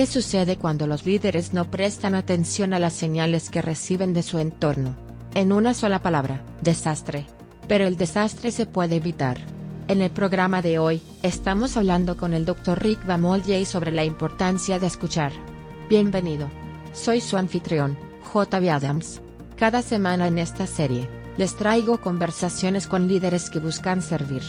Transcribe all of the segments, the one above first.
¿Qué sucede cuando los líderes no prestan atención a las señales que reciben de su entorno? En una sola palabra, desastre. Pero el desastre se puede evitar. En el programa de hoy, estamos hablando con el Dr. Rick Bamoljay sobre la importancia de escuchar. Bienvenido. Soy su anfitrión, J.B. Adams. Cada semana en esta serie, les traigo conversaciones con líderes que buscan servir.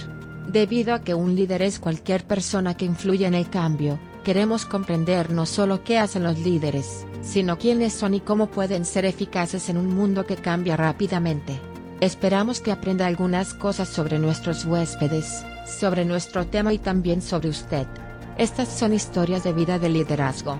Debido a que un líder es cualquier persona que influye en el cambio, queremos comprender no solo qué hacen los líderes, sino quiénes son y cómo pueden ser eficaces en un mundo que cambia rápidamente. Esperamos que aprenda algunas cosas sobre nuestros huéspedes, sobre nuestro tema y también sobre usted. Estas son historias de vida de liderazgo.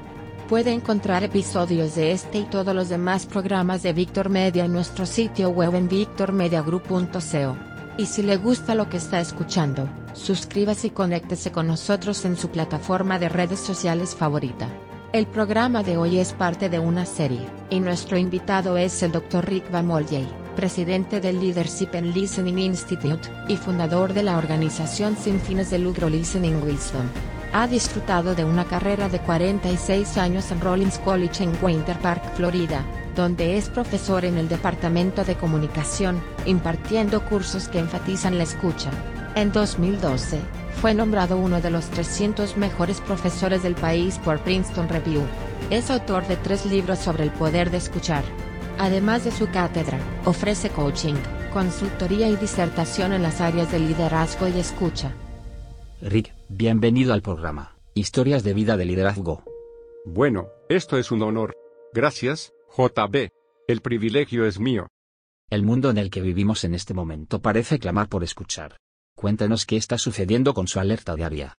Puede encontrar episodios de este y todos los demás programas de Victor Media en nuestro sitio web en victormediagroup.co. Y si le gusta lo que está escuchando, suscríbase y conéctese con nosotros en su plataforma de redes sociales favorita. El programa de hoy es parte de una serie, y nuestro invitado es el Dr. Rick Bamoljay, presidente del Leadership and Listening Institute, y fundador de la organización sin fines de lucro Listening Wisdom. Ha disfrutado de una carrera de 46 años en Rollins College en Winter Park, Florida, donde es profesor en el Departamento de Comunicación, impartiendo cursos que enfatizan la escucha. En 2012, fue nombrado uno de los 300 mejores profesores del país por Princeton Review. Es autor de tres libros sobre el poder de escuchar. Además de su cátedra, ofrece coaching, consultoría y disertación en las áreas de liderazgo y escucha. Rick, bienvenido al programa, Historias de Vida de Liderazgo. Bueno, esto es un honor. Gracias, JB. El privilegio es mío. El mundo en el que vivimos en este momento parece clamar por escuchar. Cuéntanos qué está sucediendo con su alerta diaria.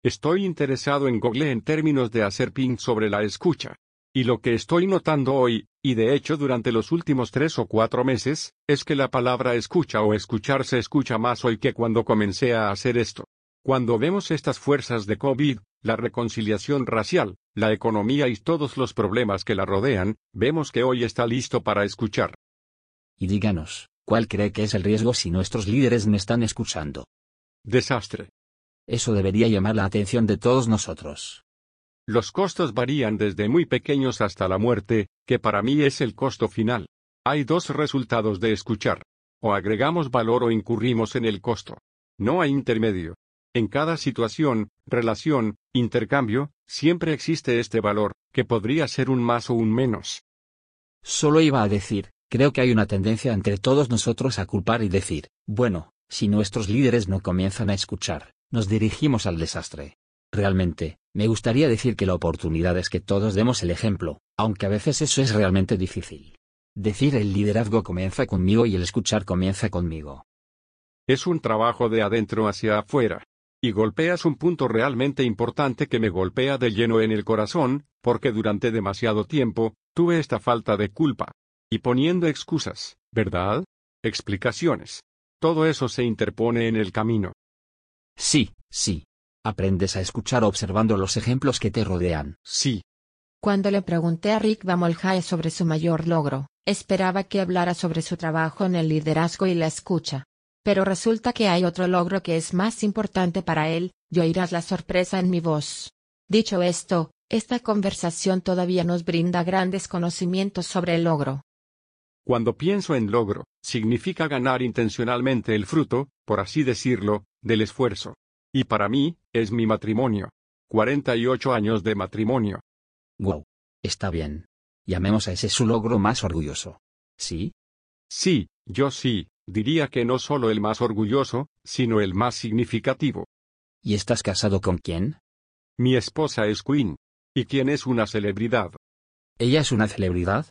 Estoy interesado en Google en términos de hacer ping sobre la escucha. Y lo que estoy notando hoy, y de hecho durante los últimos tres o cuatro meses, es que la palabra escucha o escuchar se escucha más hoy que cuando comencé a hacer esto. Cuando vemos estas fuerzas de COVID, la reconciliación racial, la economía y todos los problemas que la rodean, vemos que hoy está listo para escuchar. Y díganos, ¿cuál cree que es el riesgo si nuestros líderes no están escuchando? Desastre. Eso debería llamar la atención de todos nosotros. Los costos varían desde muy pequeños hasta la muerte, que para mí es el costo final. Hay dos resultados de escuchar. O agregamos valor o incurrimos en el costo. No hay intermedio. En cada situación, relación, intercambio, siempre existe este valor, que podría ser un más o un menos. Solo iba a decir, creo que hay una tendencia entre todos nosotros a culpar y decir, bueno, si nuestros líderes no comienzan a escuchar, nos dirigimos al desastre. Realmente, me gustaría decir que la oportunidad es que todos demos el ejemplo, aunque a veces eso es realmente difícil. Decir el liderazgo comienza conmigo y el escuchar comienza conmigo. Es un trabajo de adentro hacia afuera. Y golpeas un punto realmente importante que me golpea de lleno en el corazón, porque durante demasiado tiempo, tuve esta falta de culpa. Y poniendo excusas, ¿verdad? Explicaciones. Todo eso se interpone en el camino. Sí, sí. Aprendes a escuchar observando los ejemplos que te rodean. Sí. Cuando le pregunté a Rick Bamoljay sobre su mayor logro, esperaba que hablara sobre su trabajo en el liderazgo y la escucha. Pero resulta que hay otro logro que es más importante para él, y oirás la sorpresa en mi voz. Dicho esto, esta conversación todavía nos brinda grandes conocimientos sobre el logro. Cuando pienso en logro, significa ganar intencionalmente el fruto, por así decirlo, del esfuerzo. Y para mí, es mi matrimonio. 48 años de matrimonio. Wow. Está bien. Llamemos a ese su logro más orgulloso. ¿Sí? Sí, yo sí, diría que no solo el más orgulloso, sino el más significativo. ¿Y estás casado con quién? Mi esposa es Queen. ¿Y quién es una celebridad? ¿Ella es una celebridad?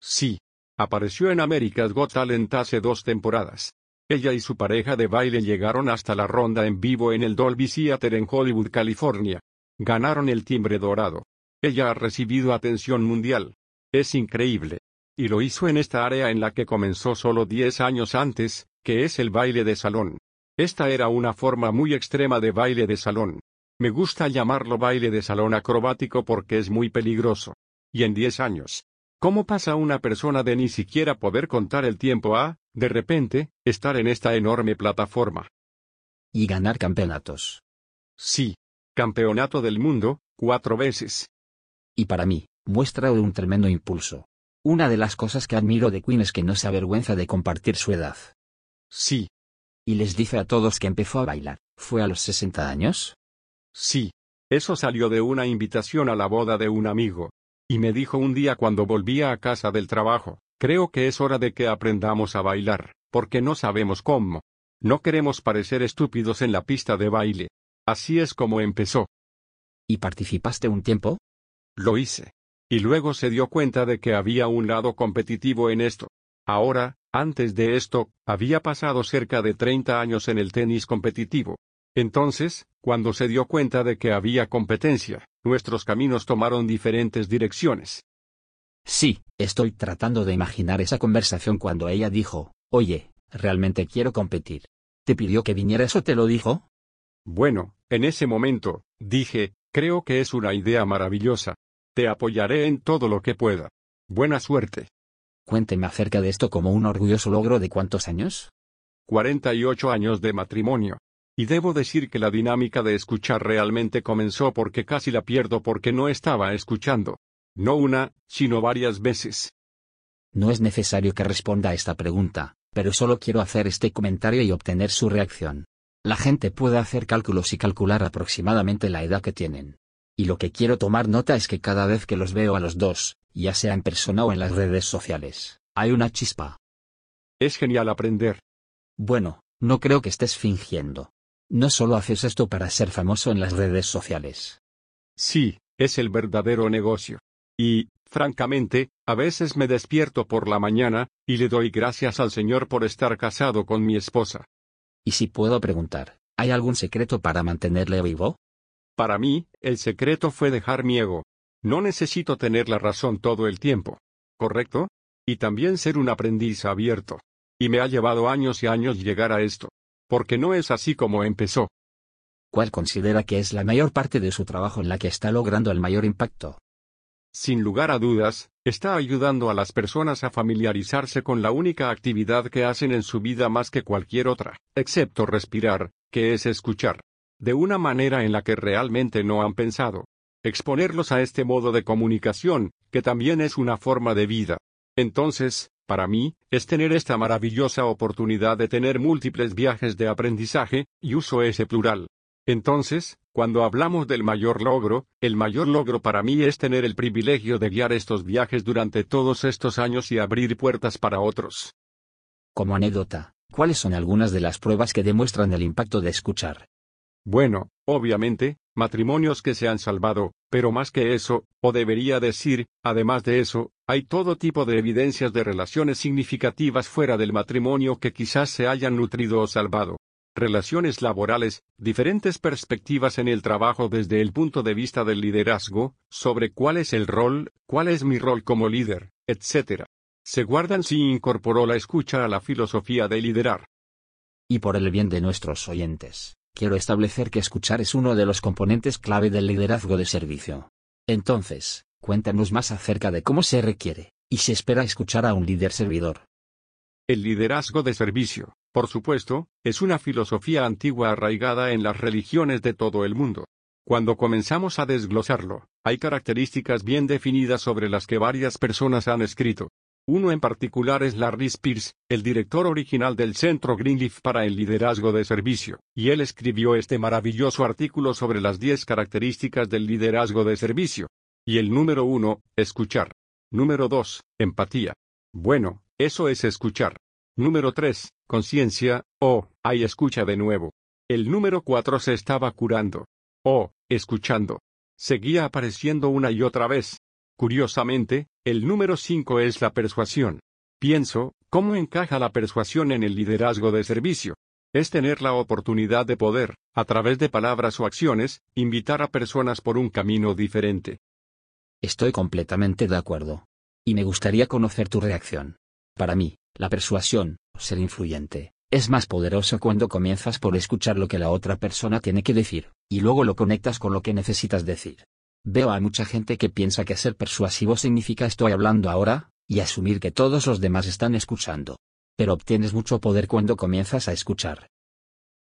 Sí. Apareció en America's Got Talent hace dos temporadas. Ella y su pareja de baile llegaron hasta la ronda en vivo en el Dolby Theater en Hollywood, California. Ganaron el timbre dorado. Ella ha recibido atención mundial. Es increíble y lo hizo en esta área en la que comenzó solo 10 años antes, que es el baile de salón. Esta era una forma muy extrema de baile de salón. Me gusta llamarlo baile de salón acrobático porque es muy peligroso. Y en 10 años. ¿Cómo pasa una persona de ni siquiera poder contar el tiempo a, de repente, estar en esta enorme plataforma? Y ganar campeonatos. Sí. Campeonato del mundo, cuatro veces. Y para mí, muestra de un tremendo impulso. Una de las cosas que admiro de Queen es que no se avergüenza de compartir su edad. Sí, Y les dice a todos que empezó a bailar. ¿Fue a los 60 años? sí. Eso salió de una invitación a la boda de un amigo. Y me dijo un día cuando volvía a casa del trabajo, creo que es hora de que aprendamos a bailar, porque no sabemos cómo. No queremos parecer estúpidos en la pista de baile. Así es como empezó. ¿Y participaste un tiempo? Lo hice. Y luego se dio cuenta de que había un lado competitivo en esto. Ahora, antes de esto, había pasado cerca de 30 años en el tenis competitivo. Entonces, cuando se dio cuenta de que había competencia, nuestros caminos tomaron diferentes direcciones. Sí, estoy tratando de imaginar esa conversación cuando ella dijo, oye, realmente quiero competir. ¿Te pidió que vinieras o te lo dijo? Bueno, en ese momento, dije, creo que es una idea maravillosa. Te apoyaré en todo lo que pueda. Buena suerte. Cuénteme acerca de esto como un orgulloso logro de cuántos años. 48 años de matrimonio. Y debo decir que la dinámica de escuchar realmente comenzó porque casi la pierdo porque no estaba escuchando. No una, sino varias veces. No es necesario que responda a esta pregunta, pero solo quiero hacer este comentario y obtener su reacción. La gente puede hacer cálculos y calcular aproximadamente la edad que tienen. Y lo que quiero tomar nota es que cada vez que los veo a los dos, ya sea en persona o en las redes sociales, hay una chispa. Es genial aprender. Bueno, no creo que estés fingiendo. No solo haces esto para ser famoso en las redes sociales. Sí, es el verdadero negocio. Y, francamente, a veces me despierto por la mañana, y le doy gracias al Señor por estar casado con mi esposa. Y si puedo preguntar, ¿hay algún secreto para mantenerle vivo? Para mí, el secreto fue dejar mi ego. No necesito tener la razón todo el tiempo. ¿Correcto? Y también ser un aprendiz abierto. Y me ha llevado años y años llegar a esto. Porque no es así como empezó. ¿Cuál considera que es la mayor parte de su trabajo en la que está logrando el mayor impacto? Sin lugar a dudas, está ayudando a las personas a familiarizarse con la única actividad que hacen en su vida más que cualquier otra, excepto respirar, que es escuchar. De una manera en la que realmente no han pensado. Exponerlos a este modo de comunicación, que también es una forma de vida. Entonces, para mí, es tener esta maravillosa oportunidad de tener múltiples viajes de aprendizaje, y uso ese plural. Entonces, cuando hablamos del mayor logro, el mayor logro para mí es tener el privilegio de guiar estos viajes durante todos estos años y abrir puertas para otros. Como anécdota, ¿cuáles son algunas de las pruebas que demuestran el impacto de escuchar? Bueno, obviamente, matrimonios que se han salvado, pero más que eso, o debería decir, además de eso, hay todo tipo de evidencias de relaciones significativas fuera del matrimonio que quizás se hayan nutrido o salvado. Relaciones laborales, diferentes perspectivas en el trabajo desde el punto de vista del liderazgo, sobre cuál es el rol, cuál es mi rol como líder, etc. Se guardan si incorporó la escucha a la filosofía de liderar. Y por el bien de nuestros oyentes, quiero establecer que escuchar es uno de los componentes clave del liderazgo de servicio. Entonces, cuéntanos más acerca de cómo se requiere, y se espera escuchar a un líder servidor. El liderazgo de servicio, por supuesto, es una filosofía antigua arraigada en las religiones de todo el mundo. Cuando comenzamos a desglosarlo, hay características bien definidas sobre las que varias personas han escrito. Uno en particular es Larry Spears, el director original del Centro Greenleaf para el Liderazgo de Servicio, y él escribió este maravilloso artículo sobre las 10 características del liderazgo de servicio. Y el número uno, escuchar. Número 2, empatía. Bueno, eso es escuchar. Número 3, conciencia, oh, hay escucha de nuevo. El número 4 se estaba curando. Oh, escuchando. Seguía apareciendo una y otra vez. Curiosamente, el número 5 es la persuasión. Pienso, ¿cómo encaja la persuasión en el liderazgo de servicio? Es tener la oportunidad de poder, a través de palabras o acciones, invitar a personas por un camino diferente. Estoy completamente de acuerdo. Y me gustaría conocer tu reacción. Para mí, la persuasión, ser influyente, es más poderoso cuando comienzas por escuchar lo que la otra persona tiene que decir, y luego lo conectas con lo que necesitas decir. Veo a mucha gente que piensa que ser persuasivo significa estoy hablando ahora, y asumir que todos los demás están escuchando. Pero obtienes mucho poder cuando comienzas a escuchar.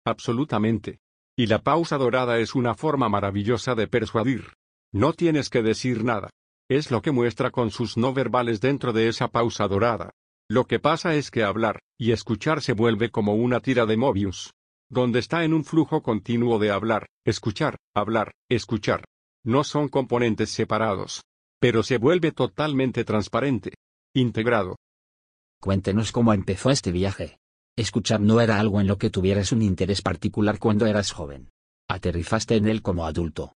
Absolutamente. Y la pausa dorada es una forma maravillosa de persuadir. No tienes que decir nada. Es lo que muestra con sus no verbales dentro de esa pausa dorada. Lo que pasa es que hablar y escuchar se vuelve como una tira de Mobius, donde está en un flujo continuo de hablar, escuchar, hablar, escuchar. No son componentes separados, pero se vuelve totalmente transparente, integrado. Cuéntenos cómo empezó este viaje. Escuchar no era algo en lo que tuvieras un interés particular cuando eras joven. Aterrizaste en él como adulto.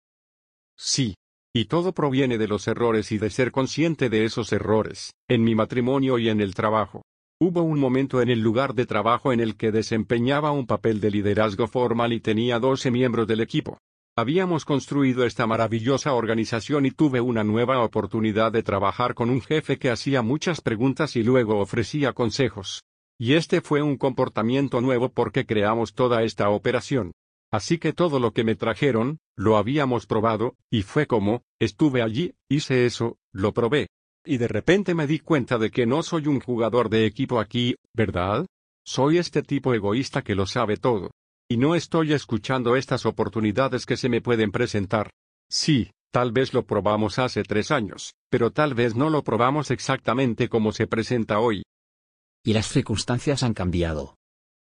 Sí. Y todo proviene de los errores y de ser consciente de esos errores, en mi matrimonio y en el trabajo. Hubo un momento en el lugar de trabajo en el que desempeñaba un papel de liderazgo formal y tenía 12 miembros del equipo. Habíamos construido esta maravillosa organización y tuve una nueva oportunidad de trabajar con un jefe que hacía muchas preguntas y luego ofrecía consejos. Y este fue un comportamiento nuevo porque creamos toda esta operación. Así que todo lo que me trajeron, lo habíamos probado, y fue como, estuve allí, hice eso, lo probé. Y de repente me di cuenta de que no soy un jugador de equipo aquí, ¿verdad? Soy este tipo egoísta que lo sabe todo. Y no estoy escuchando estas oportunidades que se me pueden presentar. Sí, tal vez lo probamos hace tres años, pero tal vez no lo probamos exactamente como se presenta hoy. Y las circunstancias han cambiado.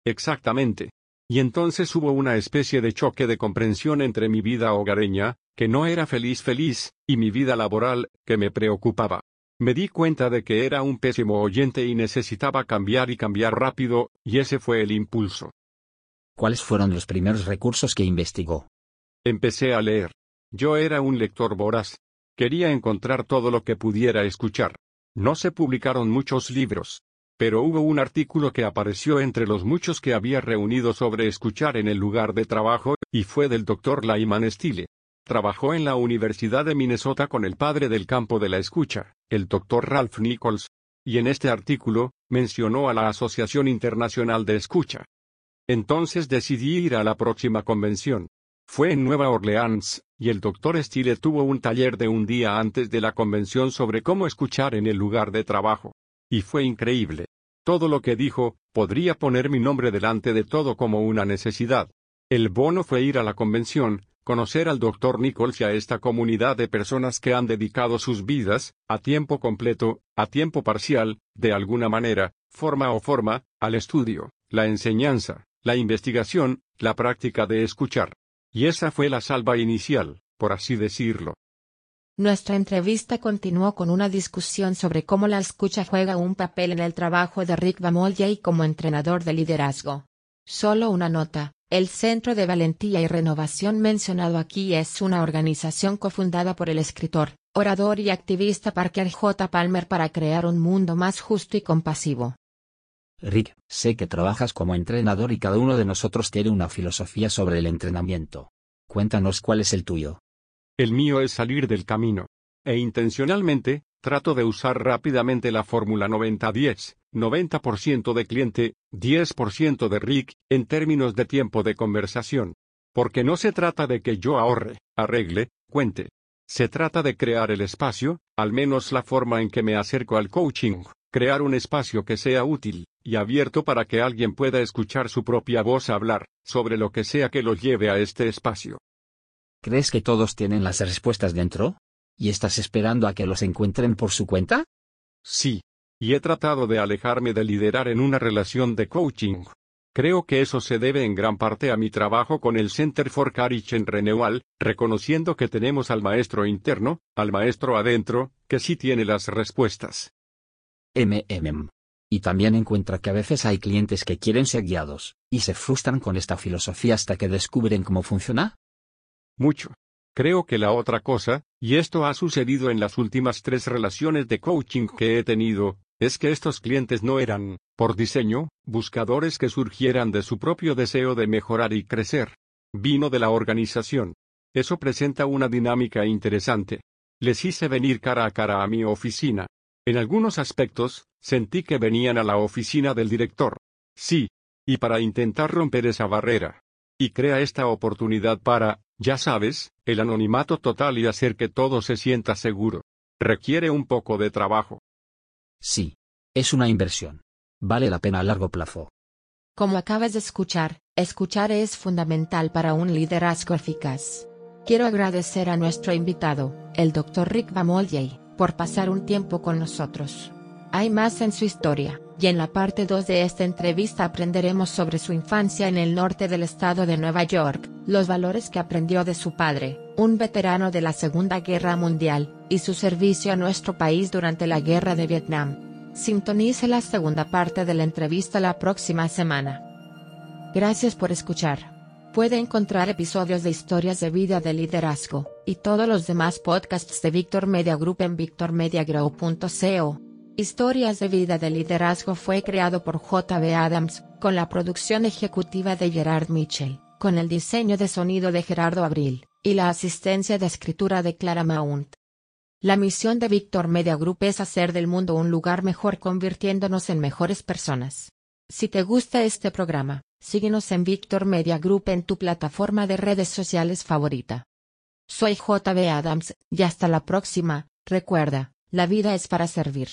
Exactamente. Y entonces hubo una especie de choque de comprensión entre mi vida hogareña, que no era feliz feliz, y mi vida laboral, que me preocupaba. Me di cuenta de que era un pésimo oyente y necesitaba cambiar y cambiar rápido, y ese fue el impulso. ¿Cuáles fueron los primeros recursos que investigó? Empecé a leer. Yo era un lector voraz. Quería encontrar todo lo que pudiera escuchar. No se publicaron muchos libros, pero hubo un artículo que apareció entre los muchos que había reunido sobre escuchar en el lugar de trabajo, y fue del Dr. Lyman Stille. Trabajó en la Universidad de Minnesota con el padre del campo de la escucha, el Dr. Ralph Nichols, y en este artículo, mencionó a la Asociación Internacional de Escucha. Entonces decidí ir a la próxima convención. Fue en Nueva Orleans, y el Dr. Stille tuvo un taller de un día antes de la convención sobre cómo escuchar en el lugar de trabajo. Y fue increíble. Todo lo que dijo, podría poner mi nombre delante de todo como una necesidad. El bono fue ir a la convención, conocer al Dr. Nichols y a esta comunidad de personas que han dedicado sus vidas, a tiempo completo, a tiempo parcial, de alguna manera, forma o forma, al estudio, la enseñanza, la investigación, la práctica de escuchar. Y esa fue la salva inicial, por así decirlo. Nuestra entrevista continuó con una discusión sobre cómo la escucha juega un papel en el trabajo de Rick y como entrenador de liderazgo. Solo una nota, el Centro de Valentía y Renovación mencionado aquí es una organización cofundada por el escritor, orador y activista Parker J. Palmer para crear un mundo más justo y compasivo. Rick, sé que trabajas como entrenador y cada uno de nosotros tiene una filosofía sobre el entrenamiento. Cuéntanos cuál es el tuyo. El mío es salir del camino. E intencionalmente, trato de usar rápidamente la fórmula 90-10, 90%, de cliente, 10% de Rick, en términos de tiempo de conversación. Porque no se trata de que yo ahorre, arregle, cuente. Se trata de crear el espacio, al menos la forma en que me acerco al coaching, crear un espacio que sea útil y abierto para que alguien pueda escuchar su propia voz hablar, sobre lo que sea que lo lleve a este espacio. ¿Crees que todos tienen las respuestas dentro? ¿Y estás esperando a que los encuentren por su cuenta? Sí. Y he tratado de alejarme de liderar en una relación de coaching. Creo que eso se debe en gran parte a mi trabajo con el Center for Courage en Renewal, reconociendo que tenemos al maestro interno, al maestro adentro, que sí tiene las respuestas. MMM. Y también encuentra que a veces hay clientes que quieren ser guiados, y se frustran con esta filosofía hasta que descubren cómo funciona mucho. Creo que la otra cosa, y esto ha sucedido en las últimas tres relaciones de coaching que he tenido, es que estos clientes no eran, por diseño, buscadores que surgieran de su propio deseo de mejorar y crecer. Vino de la organización. Eso presenta una dinámica interesante. Les hice venir cara a cara a mi oficina. En algunos aspectos, sentí que venían a la oficina del director. Sí. Y para intentar romper esa barrera. Y crea esta oportunidad para, ya sabes, el anonimato total y hacer que todo se sienta seguro. Requiere un poco de trabajo. Sí. Es una inversión. Vale la pena a largo plazo. Como acabas de escuchar, escuchar es fundamental para un liderazgo eficaz. Quiero agradecer a nuestro invitado, el Dr. Rick Vamoljay por pasar un tiempo con nosotros. Hay más en su historia, y en la parte 2 de esta entrevista aprenderemos sobre su infancia en el norte del estado de Nueva York, los valores que aprendió de su padre, un veterano de la Segunda Guerra Mundial, y su servicio a nuestro país durante la Guerra de Vietnam. Sintonice la segunda parte de la entrevista la próxima semana. Gracias por escuchar. Puede encontrar episodios de historias de vida de liderazgo, y todos los demás podcasts de Victor Media Group en victormediagrow.co. Historias de vida de liderazgo fue creado por JB Adams, con la producción ejecutiva de Gerard Mitchell, con el diseño de sonido de Gerardo Abril, y la asistencia de escritura de Clara Mount. La misión de Victor Media Group es hacer del mundo un lugar mejor convirtiéndonos en mejores personas. Si te gusta este programa, síguenos en Victor Media Group en tu plataforma de redes sociales favorita. Soy JB Adams, y hasta la próxima, recuerda, la vida es para servir.